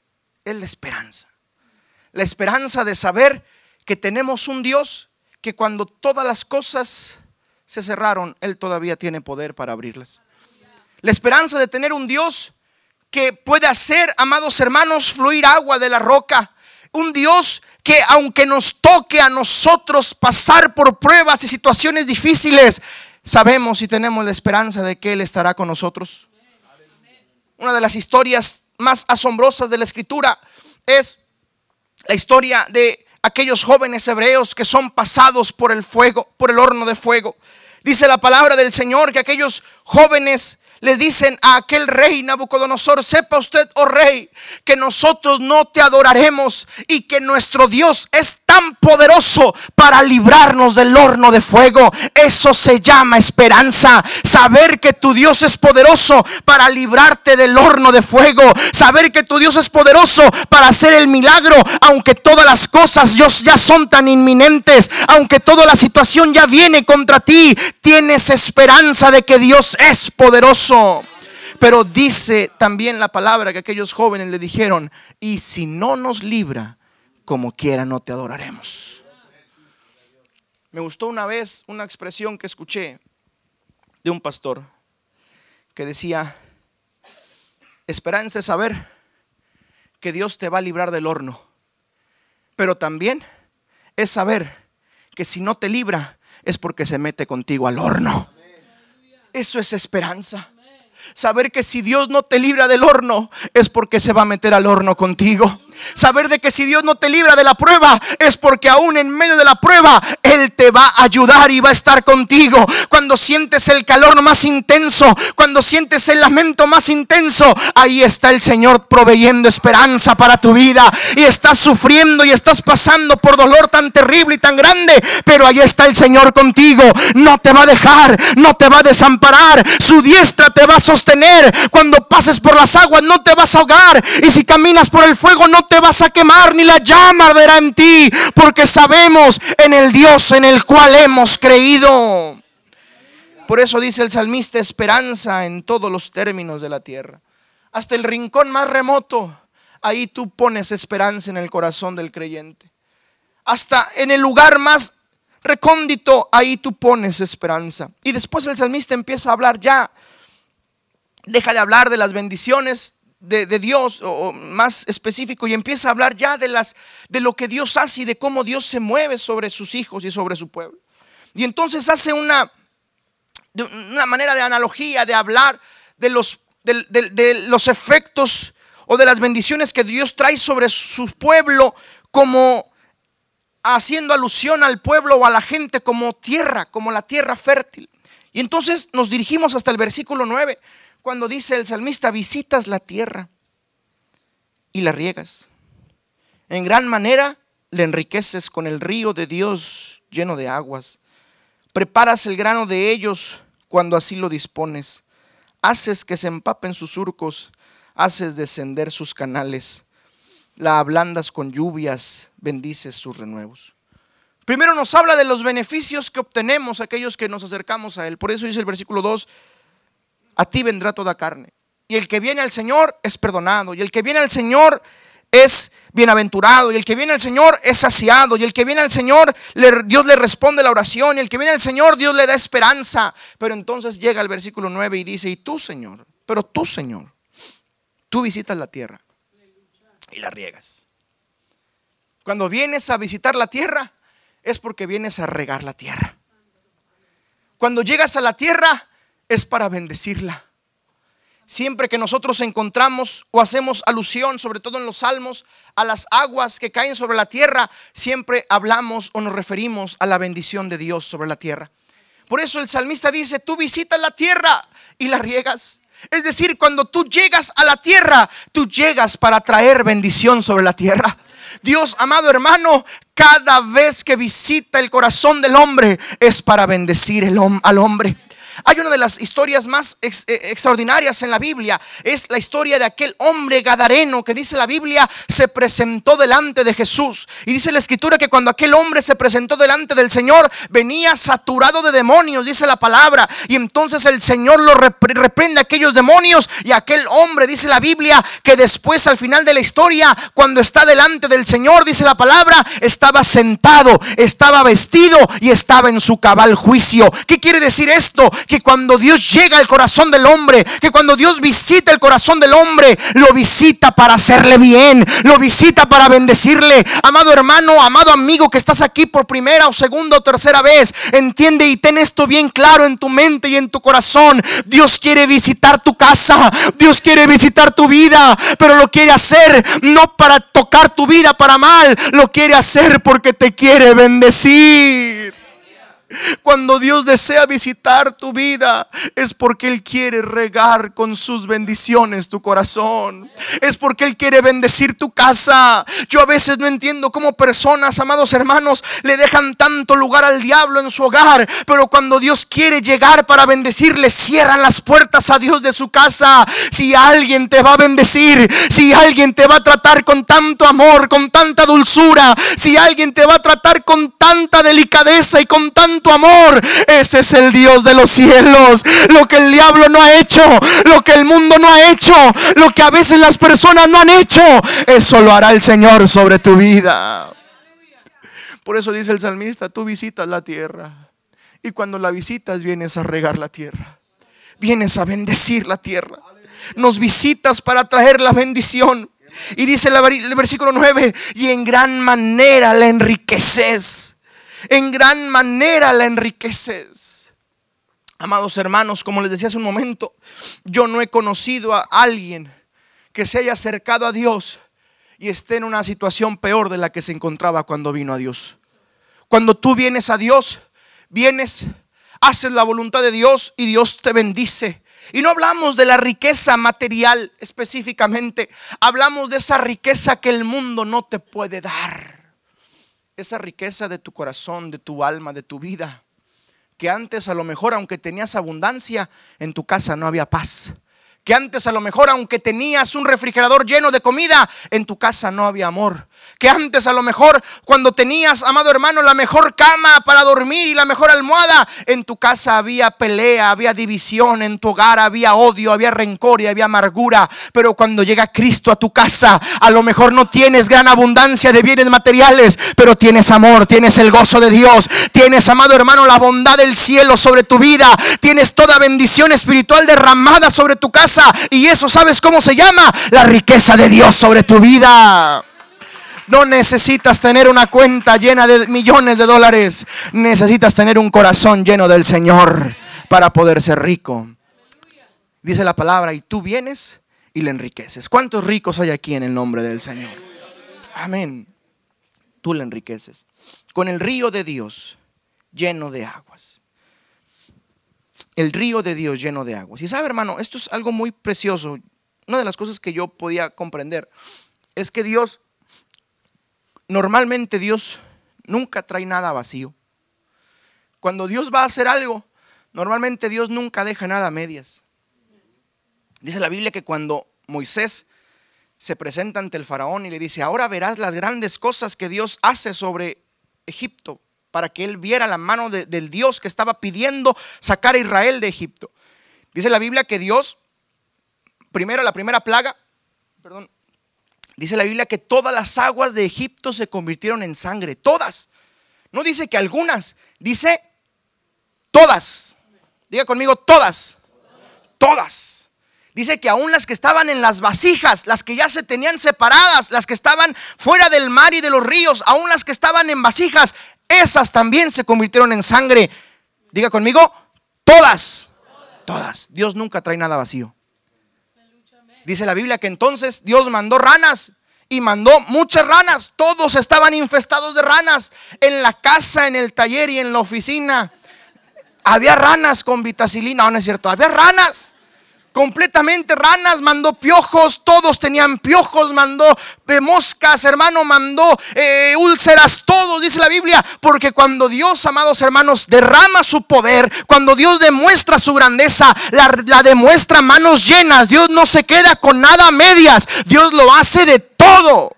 Es la esperanza. La esperanza de saber que tenemos un Dios que cuando todas las cosas se cerraron, Él todavía tiene poder para abrirlas. La esperanza de tener un Dios que puede hacer, amados hermanos, fluir agua de la roca. Un Dios que aunque nos toque a nosotros pasar por pruebas y situaciones difíciles, sabemos y tenemos la esperanza de que Él estará con nosotros. Una de las historias más asombrosas de la escritura es la historia de aquellos jóvenes hebreos que son pasados por el fuego, por el horno de fuego. Dice la palabra del Señor que aquellos jóvenes le dicen a aquel rey Nabucodonosor, sepa usted, oh rey, que nosotros no te adoraremos y que nuestro Dios es tan poderoso para librarnos del horno de fuego. Eso se llama esperanza. Saber que tu Dios es poderoso para librarte del horno de fuego. Saber que tu Dios es poderoso para hacer el milagro, aunque todas las cosas ya son tan inminentes, aunque toda la situación ya viene contra ti, tienes esperanza de que Dios es poderoso pero dice también la palabra que aquellos jóvenes le dijeron, y si no nos libra, como quiera no te adoraremos. Me gustó una vez una expresión que escuché de un pastor que decía, esperanza es saber que Dios te va a librar del horno, pero también es saber que si no te libra es porque se mete contigo al horno. Eso es esperanza. Saber que si Dios no te libra del horno es porque se va a meter al horno contigo. Saber de que si Dios no te libra de la prueba es porque aún en medio de la prueba Él te va a ayudar y va a estar contigo. Cuando sientes el calor más intenso, cuando sientes el lamento más intenso, ahí está el Señor proveyendo esperanza para tu vida. Y estás sufriendo y estás pasando por dolor tan terrible y tan grande, pero ahí está el Señor contigo. No te va a dejar, no te va a desamparar. Su diestra te va a sostener. Cuando pases por las aguas no te vas a ahogar. Y si caminas por el fuego no te vas a quemar, ni la llama arderá en ti, porque sabemos en el Dios en el cual hemos creído. Por eso dice el salmista, esperanza en todos los términos de la tierra. Hasta el rincón más remoto, ahí tú pones esperanza en el corazón del creyente. Hasta en el lugar más recóndito, ahí tú pones esperanza. Y después el salmista empieza a hablar ya, deja de hablar de las bendiciones de, Dios, o más específico, y empieza a hablar ya de, las, de lo que Dios hace y de cómo Dios se mueve sobre sus hijos y sobre su pueblo. Y entonces hace una, una manera de analogía, de hablar de los, de los efectos o de las bendiciones que Dios trae sobre su pueblo como haciendo alusión al pueblo o a la gente como tierra, como la tierra fértil. Y entonces nos dirigimos hasta el versículo 9, cuando dice el salmista, visitas la tierra y la riegas. En gran manera le enriqueces con el río de Dios lleno de aguas. Preparas el grano de ellos cuando así lo dispones. Haces que se empapen sus surcos, haces descender sus canales la ablandas con lluvias, bendices sus renuevos. Primero nos habla de los beneficios que obtenemos aquellos que nos acercamos a Él. Por eso dice el versículo 2, a ti vendrá toda carne. Y el que viene al Señor es perdonado. Y el que viene al Señor es bienaventurado. Y el que viene al Señor es saciado. Y el que viene al Señor, Dios le responde la oración. Y el que viene al Señor, Dios le da esperanza. Pero entonces llega el versículo 9 y dice, y tú Señor, pero tú Señor, tú visitas la tierra y la riegas. Cuando vienes a visitar la tierra es porque vienes a regar la tierra. Cuando llegas a la tierra es para bendecirla. Siempre que nosotros encontramos o hacemos alusión, sobre todo en los salmos, a las aguas que caen sobre la tierra, siempre hablamos o nos referimos a la bendición de Dios sobre la tierra. Por eso el salmista dice, tú visitas la tierra y la riegas. Es decir, cuando tú llegas a la tierra, tú llegas para traer bendición sobre la tierra. Dios, amado hermano, cada vez que visita el corazón del hombre es para bendecir al hombre. Hay una de las historias más eh, extraordinarias en la Biblia. Es la historia de aquel hombre gadareno que dice la Biblia se presentó delante de Jesús. Y dice la escritura que cuando aquel hombre se presentó delante del Señor venía saturado de demonios, dice la palabra. Y entonces el Señor lo reprende a aquellos demonios. Y aquel hombre, dice la Biblia, que después al final de la historia, cuando está delante del Señor, dice la palabra, estaba sentado, estaba vestido y estaba en su cabal juicio. ¿Qué quiere decir esto? Que cuando Dios llega al corazón del hombre, que cuando Dios visita el corazón del hombre, lo visita para hacerle bien, lo visita para bendecirle. Amado hermano, amado amigo que estás aquí por primera o segunda o tercera vez, entiende y ten esto bien claro en tu mente y en tu corazón. Dios quiere visitar tu casa, Dios quiere visitar tu vida, pero lo quiere hacer no para tocar tu vida para mal, lo quiere hacer porque te quiere bendecir. Cuando Dios desea visitar tu vida es porque Él quiere regar con sus bendiciones tu corazón. Es porque Él quiere bendecir tu casa. Yo a veces no entiendo cómo personas, amados hermanos, le dejan tanto lugar al diablo en su hogar. Pero cuando Dios quiere llegar para bendecirle, cierran las puertas a Dios de su casa. Si alguien te va a bendecir, si alguien te va a tratar con tanto amor, con tanta dulzura, si alguien te va a tratar con tanta delicadeza y con tanto tu amor. Ese es el Dios de los cielos. Lo que el diablo no ha hecho, lo que el mundo no ha hecho, lo que a veces las personas no han hecho, eso lo hará el Señor sobre tu vida. Por eso dice el salmista, tú visitas la tierra. Y cuando la visitas vienes a regar la tierra. Vienes a bendecir la tierra. Nos visitas para traer la bendición. Y dice el versículo 9, y en gran manera la enriqueces en gran manera la enriqueces. Amados hermanos, como les decía hace un momento, yo no he conocido a alguien que se haya acercado a Dios y esté en una situación peor de la que se encontraba cuando vino a Dios. Cuando tú vienes a Dios, vienes, haces la voluntad de Dios y Dios te bendice. Y no hablamos de la riqueza material específicamente, hablamos de esa riqueza que el mundo no te puede dar esa riqueza de tu corazón, de tu alma, de tu vida, que antes a lo mejor, aunque tenías abundancia, en tu casa no había paz. Que antes a lo mejor, aunque tenías un refrigerador lleno de comida, en tu casa no había amor. Que antes a lo mejor cuando tenías, amado hermano, la mejor cama para dormir y la mejor almohada, en tu casa había pelea, había división, en tu hogar había odio, había rencor y había amargura. Pero cuando llega Cristo a tu casa, a lo mejor no tienes gran abundancia de bienes materiales, pero tienes amor, tienes el gozo de Dios, tienes, amado hermano, la bondad del cielo sobre tu vida, tienes toda bendición espiritual derramada sobre tu casa y eso, ¿sabes cómo se llama? La riqueza de Dios sobre tu vida. No necesitas tener una cuenta llena de millones de dólares. Necesitas tener un corazón lleno del Señor para poder ser rico. Dice la palabra, y tú vienes y le enriqueces. ¿Cuántos ricos hay aquí en el nombre del Señor? Amén. Tú le enriqueces. Con el río de Dios lleno de aguas. El río de Dios lleno de aguas. Y sabe, hermano, esto es algo muy precioso. Una de las cosas que yo podía comprender es que Dios normalmente Dios nunca trae nada vacío. Cuando Dios va a hacer algo, normalmente Dios nunca deja nada a medias. Dice la Biblia que cuando Moisés se presenta ante el faraón y le dice, ahora verás las grandes cosas que Dios hace sobre Egipto, para que él viera la mano del Dios que estaba pidiendo sacar a Israel de Egipto. Dice la Biblia que Dios, primero la primera plaga, perdón, Dice la Biblia que todas las aguas de Egipto se convirtieron en sangre, todas. No dice que algunas, dice todas. Diga conmigo, todas. Todas. Dice que aún las que estaban en las vasijas, las que ya se tenían separadas, las que estaban fuera del mar y de los ríos, aún las que estaban en vasijas, esas también se convirtieron en sangre. Diga conmigo, todas. Todas. Dios nunca trae nada vacío. Dice la Biblia que entonces Dios mandó ranas y mandó muchas ranas. Todos estaban infestados de ranas. En la casa, en el taller y en la oficina. Había ranas con vitacilina. No, es cierto. Había ranas completamente ranas, mandó piojos, todos tenían piojos, mandó moscas, hermano, mandó eh, úlceras, todos, dice la Biblia, porque cuando Dios, amados hermanos, derrama su poder, cuando Dios demuestra su grandeza, la, la demuestra manos llenas, Dios no se queda con nada a medias, Dios lo hace de todo.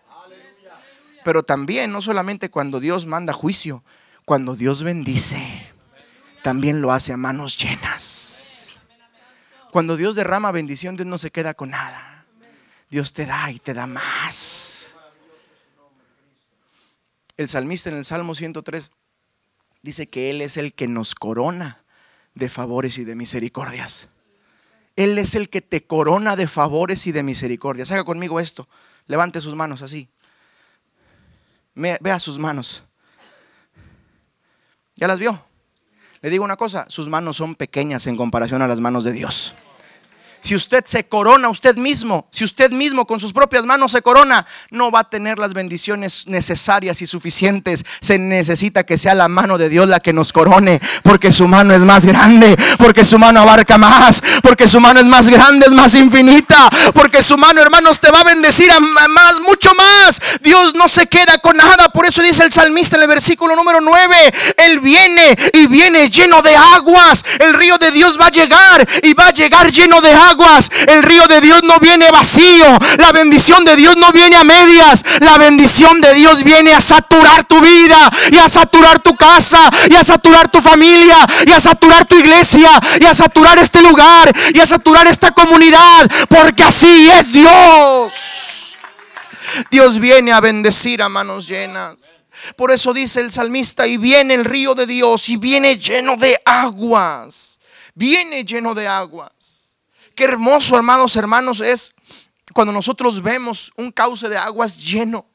Pero también, no solamente cuando Dios manda juicio, cuando Dios bendice, también lo hace a manos llenas. Cuando Dios derrama bendición, Dios no se queda con nada. Dios te da y te da más. El salmista en el Salmo 103 dice que Él es el que nos corona de favores y de misericordias. Él es el que te corona de favores y de misericordias. Haga conmigo esto. Levante sus manos así. Vea sus manos. ¿Ya las vio? Le digo una cosa, sus manos son pequeñas en comparación a las manos de Dios. Si usted se corona usted mismo, si usted mismo con sus propias manos se corona, no va a tener las bendiciones necesarias y suficientes. Se necesita que sea la mano de Dios la que nos corone, porque su mano es más grande, porque su mano abarca más, porque su mano es más grande, es más infinita, porque su mano, hermanos, te va a bendecir a más, mucho más. Dios no se queda con nada, por eso dice el salmista en el versículo número 9, Él viene y viene lleno de aguas. El río de Dios va a llegar y va a llegar lleno de aguas El río de Dios no viene vacío. La bendición de Dios no viene a medias. La bendición de Dios viene a saturar tu vida y a saturar tu casa y a saturar tu familia y a saturar tu iglesia y a saturar este lugar y a saturar esta comunidad. Porque así es Dios. Dios viene a bendecir a manos llenas. Por eso dice el salmista, y viene el río de Dios y viene lleno de aguas. Viene lleno de aguas. Qué hermoso, hermanos, hermanos, es cuando nosotros vemos un cauce de aguas lleno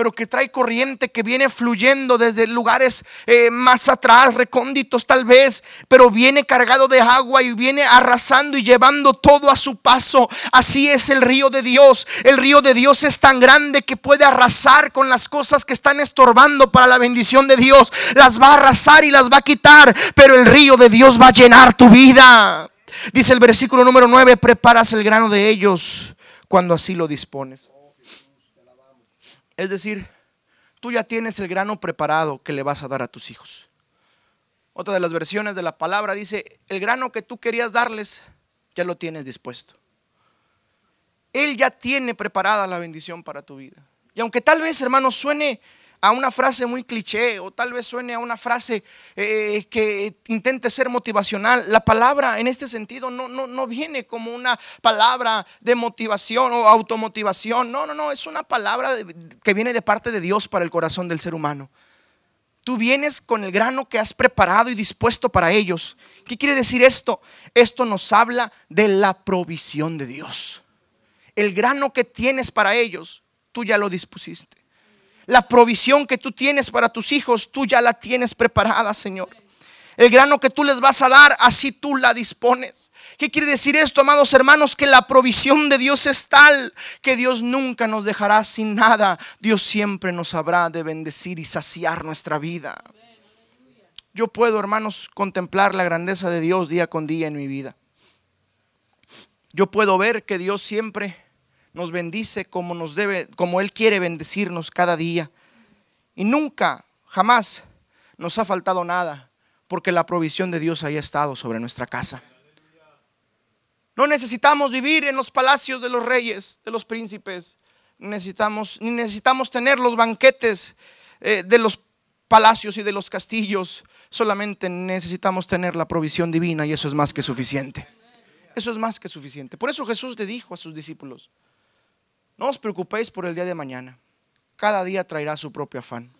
pero que trae corriente que viene fluyendo desde lugares eh, más atrás, recónditos tal vez, pero viene cargado de agua y viene arrasando y llevando todo a su paso. Así es el río de Dios. El río de Dios es tan grande que puede arrasar con las cosas que están estorbando para la bendición de Dios. Las va a arrasar y las va a quitar, pero el río de Dios va a llenar tu vida. Dice el versículo número 9, preparas el grano de ellos cuando así lo dispones. Es decir, tú ya tienes el grano preparado que le vas a dar a tus hijos. Otra de las versiones de la palabra dice, el grano que tú querías darles, ya lo tienes dispuesto. Él ya tiene preparada la bendición para tu vida. Y aunque tal vez, hermano, suene a una frase muy cliché o tal vez suene a una frase eh, que intente ser motivacional. La palabra en este sentido no, no, no viene como una palabra de motivación o automotivación. No, no, no, es una palabra que viene de parte de Dios para el corazón del ser humano. Tú vienes con el grano que has preparado y dispuesto para ellos. ¿Qué quiere decir esto? Esto nos habla de la provisión de Dios. El grano que tienes para ellos, tú ya lo dispusiste. La provisión que tú tienes para tus hijos, tú ya la tienes preparada, Señor. El grano que tú les vas a dar, así tú la dispones. ¿Qué quiere decir esto, amados hermanos? Que la provisión de Dios es tal que Dios nunca nos dejará sin nada. Dios siempre nos habrá de bendecir y saciar nuestra vida. Yo puedo, hermanos, contemplar la grandeza de Dios día con día en mi vida. Yo puedo ver que Dios siempre nos bendice como nos debe, como Él quiere bendecirnos cada día. Y nunca, jamás nos ha faltado nada, porque la provisión de Dios haya estado sobre nuestra casa. No necesitamos vivir en los palacios de los reyes, de los príncipes. Necesitamos, ni necesitamos tener los banquetes eh, de los palacios y de los castillos. Solamente necesitamos tener la provisión divina y eso es más que suficiente. Eso es más que suficiente. Por eso Jesús le dijo a sus discípulos, no os preocupéis por el día de mañana. Cada día traerá su propio afán.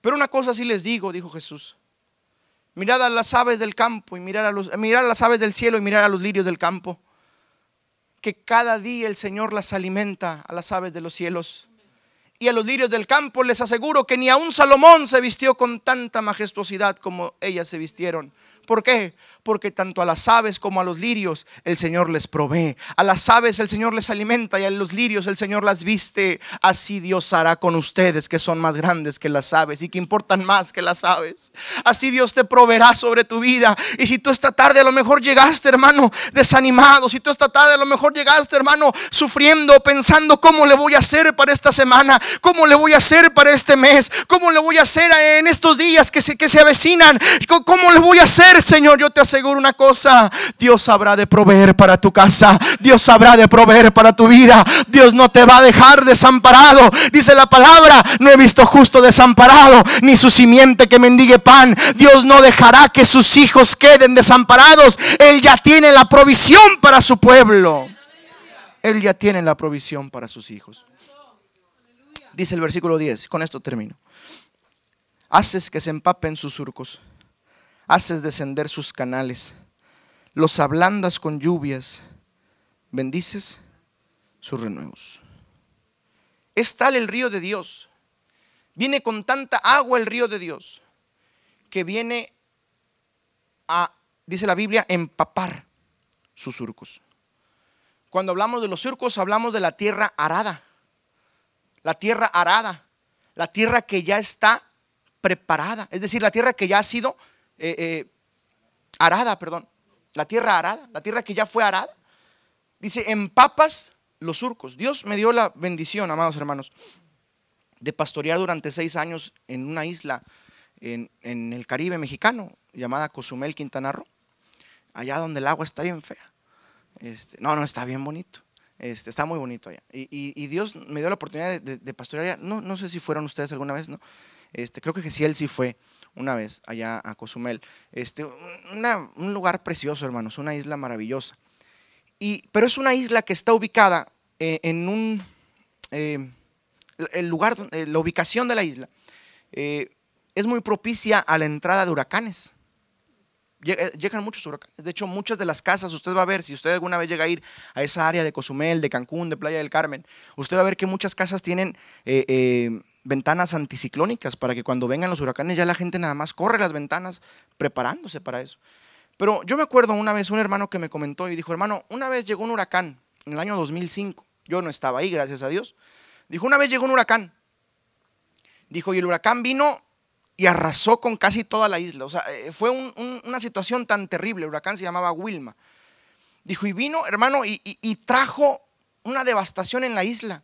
Pero una cosa sí les digo, dijo Jesús. Mirad a las aves del campo y mirad a, los, mirad a las aves del cielo y mirad a los lirios del campo. Que cada día el Señor las alimenta a las aves de los cielos. Y a los lirios del campo les aseguro que ni a un Salomón se vistió con tanta majestuosidad como ellas se vistieron. ¿Por qué? Porque tanto a las aves como a los lirios el Señor les provee. A las aves el Señor les alimenta y a los lirios el Señor las viste. Así Dios hará con ustedes que son más grandes que las aves y que importan más que las aves. Así Dios te proveerá sobre tu vida. Y si tú esta tarde a lo mejor llegaste, hermano, desanimado, si tú esta tarde a lo mejor llegaste, hermano, sufriendo, pensando cómo le voy a hacer para esta semana, cómo le voy a hacer para este mes, cómo le voy a hacer en estos días que se, que se avecinan, cómo le voy a hacer Señor, yo te aseguro una cosa, Dios habrá de proveer para tu casa, Dios habrá de proveer para tu vida, Dios no te va a dejar desamparado. Dice la palabra, no he visto justo desamparado, ni su simiente que mendigue pan. Dios no dejará que sus hijos queden desamparados. Él ya tiene la provisión para su pueblo. Él ya tiene la provisión para sus hijos. Dice el versículo 10, con esto termino. Haces que se empapen sus surcos haces descender sus canales, los ablandas con lluvias, bendices sus renuevos. Es tal el río de Dios, viene con tanta agua el río de Dios, que viene a, dice la Biblia, empapar sus surcos. Cuando hablamos de los surcos, hablamos de la tierra arada, la tierra arada, la tierra que ya está preparada, es decir, la tierra que ya ha sido eh, eh, arada, perdón, la tierra arada, la tierra que ya fue arada. Dice, empapas los surcos. Dios me dio la bendición, amados hermanos, de pastorear durante seis años en una isla en, el Caribe mexicano llamada Cozumel, Quintana Roo, allá donde el agua está bien fea. Este, no, no, está bien bonito. Este, está muy bonito allá. Y, Dios me dio la oportunidad de, pastorear allá. No, no sé si fueron ustedes alguna vez, ¿no? Este, creo que él sí fue una vez allá a Cozumel. Este, un lugar precioso, hermanos, una isla maravillosa. Y, pero es una isla que está ubicada eh, en un... Eh, el lugar, eh, la ubicación de la isla es muy propicia a la entrada de huracanes. Llegan muchos huracanes. De hecho, muchas de las casas, usted va a ver, si usted alguna vez llega a ir a esa área de Cozumel, de Cancún, de Playa del Carmen, usted va a ver que muchas casas tienen ventanas anticiclónicas para que cuando vengan los huracanes ya la gente nada más corre las ventanas preparándose para eso. Pero yo me acuerdo una vez un hermano que me comentó y dijo, hermano, una vez llegó un huracán en el año 2005. Yo no estaba ahí, gracias a Dios. Dijo, una vez llegó un huracán. Dijo, y el huracán vino y arrasó con casi toda la isla. O sea, eh, fue una situación tan terrible. El huracán se llamaba Wilma. Dijo, y vino, hermano, y trajo una devastación en la isla.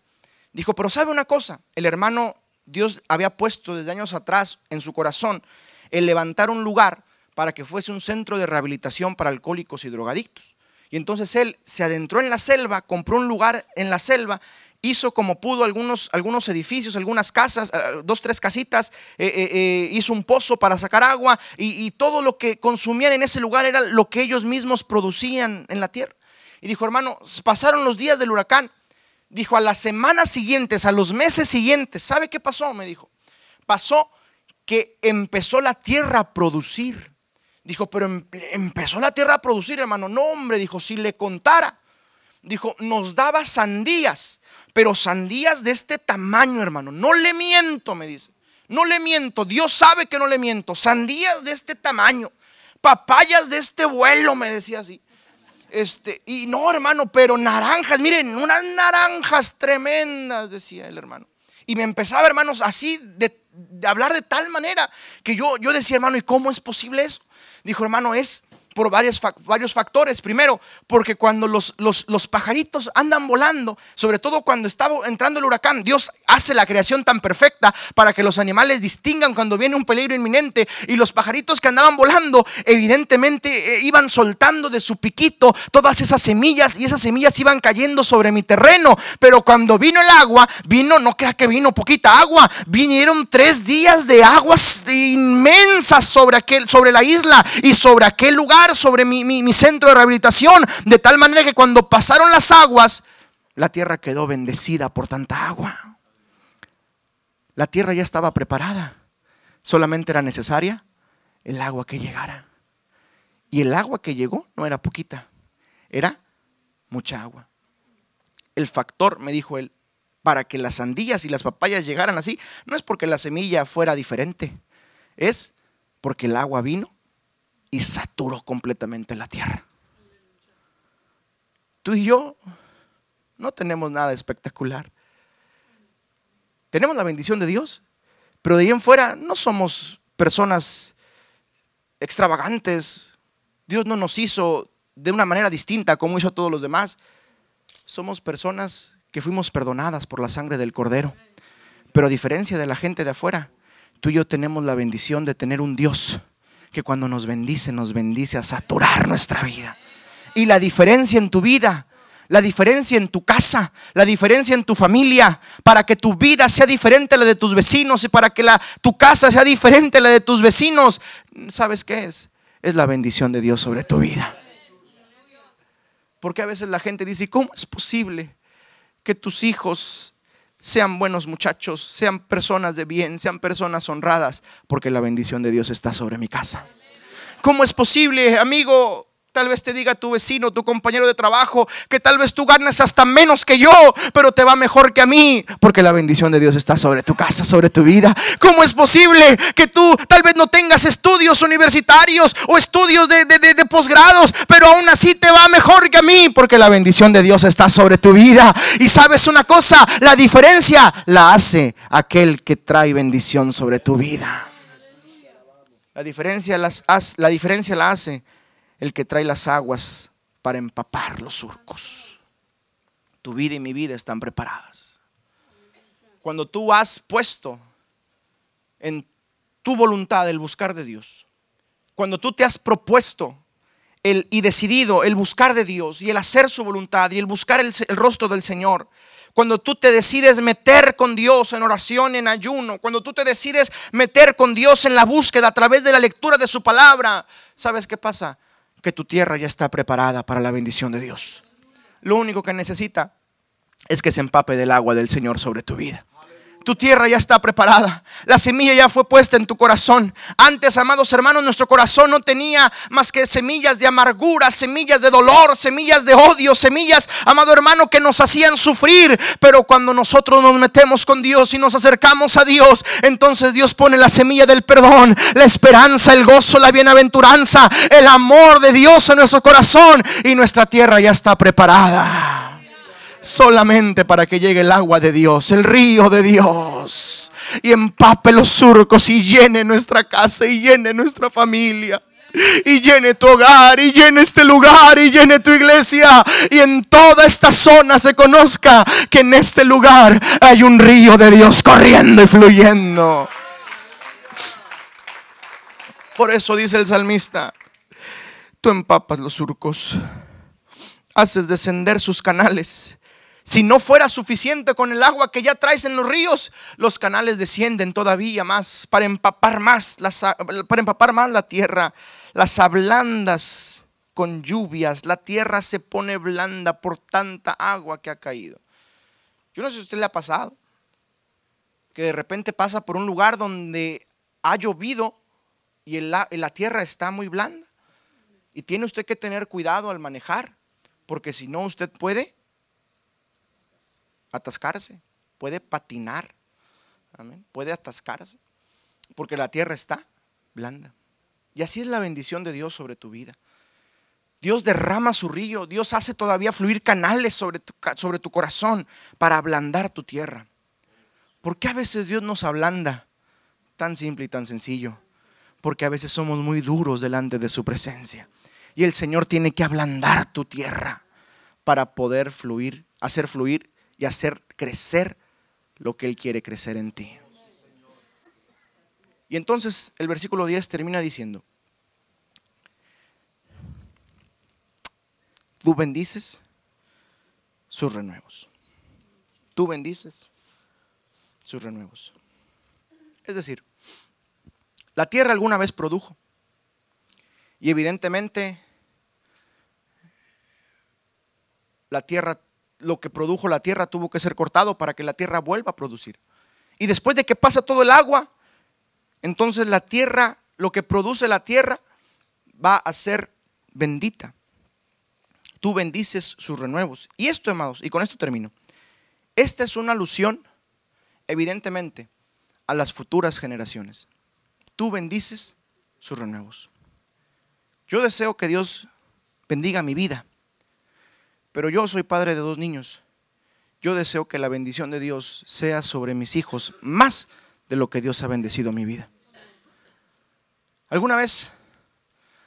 Dijo, pero sabe una cosa, el hermano Dios había puesto desde años atrás en su corazón el levantar un lugar para que fuese un centro de rehabilitación para alcohólicos y drogadictos. Y entonces él se adentró en la selva, compró un lugar en la selva hizo como pudo algunos, algunos edificios, algunas casas, eh, dos, tres casitas, eh, eh, hizo un pozo para sacar agua y, todo lo que consumían en ese lugar era lo que ellos mismos producían en la tierra. Y dijo, hermano, pasaron los días del huracán. Dijo, a las semanas siguientes, a los meses siguientes, ¿sabe qué pasó? Me dijo, pasó que empezó la tierra a producir. Dijo, pero em, empezó la tierra a producir, hermano. No, hombre, dijo, si le contara. Dijo, nos daba sandías pero sandías de este tamaño, hermano. No le miento, me dice. No le miento. Dios sabe que no le miento. Sandías de este tamaño. Papayas de este vuelo, me decía así. Este, y no, hermano, pero naranjas, miren, unas naranjas tremendas, decía el hermano. Y me empezaba, hermanos, así de, hablar de tal manera que yo, yo decía, hermano, ¿y cómo es posible eso? Dijo, hermano, es por varios, varios factores. Primero, porque cuando los, los, pajaritos andan volando, sobre todo cuando estaba entrando el huracán, Dios hace la creación tan perfecta para que los animales distingan cuando viene un peligro inminente. Y los pajaritos que andaban volando, evidentemente eh, iban soltando de su piquito todas esas semillas y esas semillas iban cayendo sobre mi terreno. Pero cuando vino el agua, vino, no crea que vino poquita agua, vinieron tres días de aguas inmensas sobre, aquel, sobre la isla y sobre aquel lugar sobre mi, centro de rehabilitación, de tal manera que cuando pasaron las aguas, la tierra quedó bendecida por tanta agua. La tierra ya estaba preparada, solamente era necesaria el agua que llegara. Y el agua que llegó no era poquita, era mucha agua. El factor, me dijo él, para que las sandías y las papayas llegaran así, no es porque la semilla fuera diferente, es porque el agua vino y saturó completamente la tierra. Tú y yo no tenemos nada espectacular. Tenemos la bendición de Dios, pero de ahí en fuera no somos personas extravagantes. Dios no nos hizo de una manera distinta como hizo a todos los demás. Somos personas que fuimos perdonadas por la sangre del Cordero. Pero a diferencia de la gente de afuera, tú y yo tenemos la bendición de tener un Dios que cuando nos bendice, nos bendice a saturar nuestra vida. Y la diferencia en tu vida, la diferencia en tu casa, la diferencia en tu familia, para que tu vida sea diferente a la de tus vecinos y para que la, tu casa sea diferente a la de tus vecinos, ¿sabes qué es? Es la bendición de Dios sobre tu vida. Porque a veces la gente dice, ¿cómo es posible que tus hijos sean buenos muchachos, sean personas de bien, sean personas honradas, porque la bendición de Dios está sobre mi casa. ¿Cómo es posible, amigo, Tal vez te diga tu vecino, tu compañero de trabajo, que tal vez tú ganas hasta menos que yo, pero te va mejor que a mí, porque la bendición de Dios está sobre tu casa, sobre tu vida. ¿Cómo es posible que tú tal vez no tengas estudios universitarios o estudios de, de posgrados, pero aún así te va mejor que a mí, porque la bendición de Dios está sobre tu vida? Y sabes una cosa, la diferencia la hace aquel que trae bendición sobre tu vida. La diferencia, las, la diferencia la hace el que trae las aguas para empapar los surcos. Tu vida y mi vida están preparadas. Cuando tú has puesto en tu voluntad el buscar de Dios, cuando tú te has propuesto el, y decidido el buscar de Dios y el hacer su voluntad y el buscar el, el rostro del Señor, cuando tú te decides meter con Dios en oración, en ayuno, cuando tú te decides meter con Dios en la búsqueda a través de la lectura de su palabra, ¿sabes qué pasa? Que tu tierra ya está preparada para la bendición de Dios. Lo único que necesita es que se empape del agua del Señor sobre tu vida. Tu tierra ya está preparada. La semilla ya fue puesta en tu corazón. Antes, amados hermanos, nuestro corazón no tenía más que semillas de amargura, semillas de dolor, semillas de odio, semillas, amado hermano, que nos hacían sufrir. Pero cuando nosotros nos metemos con Dios y nos acercamos a Dios, entonces Dios pone la semilla del perdón, la esperanza, el gozo, la bienaventuranza, el amor de Dios en nuestro corazón y nuestra tierra ya está preparada solamente para que llegue el agua de Dios, el río de Dios, y empape los surcos y llene nuestra casa y llene nuestra familia. Y llene tu hogar, y llene este lugar, y llene tu iglesia. Y en toda esta zona se conozca que en este lugar hay un río de Dios corriendo y fluyendo. Por eso dice el salmista, tú empapas los surcos, haces descender sus canales Si no fuera suficiente con el agua que ya traes en los ríos, los canales descienden todavía más para empapar más, para empapar más la tierra. Las ablandas con lluvias, la tierra se pone blanda por tanta agua que ha caído. Yo no sé si a usted le ha pasado que de repente pasa por un lugar donde ha llovido y la, la tierra está muy blanda. Y tiene usted que tener cuidado al manejar, porque si no usted puede atascarse, puede patinar, puede atascarse, porque la tierra está blanda. Y así es la bendición de Dios sobre tu vida. Dios derrama su río, Dios hace todavía fluir canales sobre tu, sobre tu corazón para ablandar tu tierra. ¿Por qué a veces Dios nos ablanda? Tan simple y tan sencillo. Porque a veces somos muy duros delante de su presencia. Y el Señor tiene que ablandar tu tierra para poder fluir, hacer fluir y hacer crecer lo que Él quiere crecer en ti. Y entonces el versículo 10 termina diciendo, tú bendices sus renuevos. Tú bendices sus renuevos. Es decir, la tierra alguna vez produjo. Y evidentemente la tierra lo que produjo la tierra tuvo que ser cortado para que la tierra vuelva a producir. Y después de que pasa todo el agua, entonces la tierra, lo que produce la tierra, va a ser bendita. Tú bendices sus renuevos. Y esto, amados, y con esto termino. Esta es una alusión, evidentemente, a las futuras generaciones. Tú bendices sus renuevos. Yo deseo que Dios bendiga mi vida pero yo soy padre de dos niños. Yo deseo que la bendición de Dios sea sobre mis hijos más de lo que Dios ha bendecido mi vida. ¿Alguna vez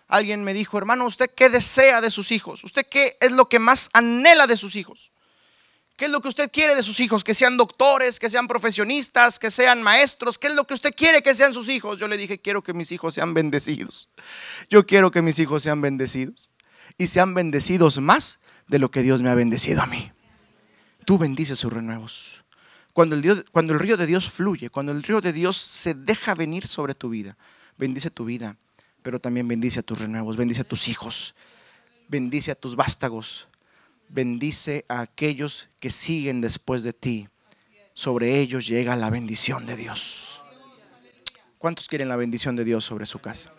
alguien me dijo, hermano, ¿usted qué desea de sus hijos? ¿Usted qué es lo que más anhela de sus hijos? ¿Qué es lo que usted quiere de sus hijos? Que sean doctores, que sean profesionistas, que sean maestros. ¿Qué es lo que usted quiere que sean sus hijos? Yo le dije, quiero que mis hijos sean bendecidos. Yo quiero que mis hijos sean bendecidos. Y sean bendecidos más de lo que Dios me ha bendecido a mí. Tú bendices sus renuevos. Cuando el, cuando el río de Dios fluye, cuando el río de Dios se deja venir sobre tu vida, bendice tu vida, pero también bendice a tus renuevos, bendice a tus hijos, bendice a tus vástagos, bendice a aquellos que siguen después de ti. Sobre ellos llega la bendición de Dios. ¿Cuántos quieren la bendición de Dios sobre su casa?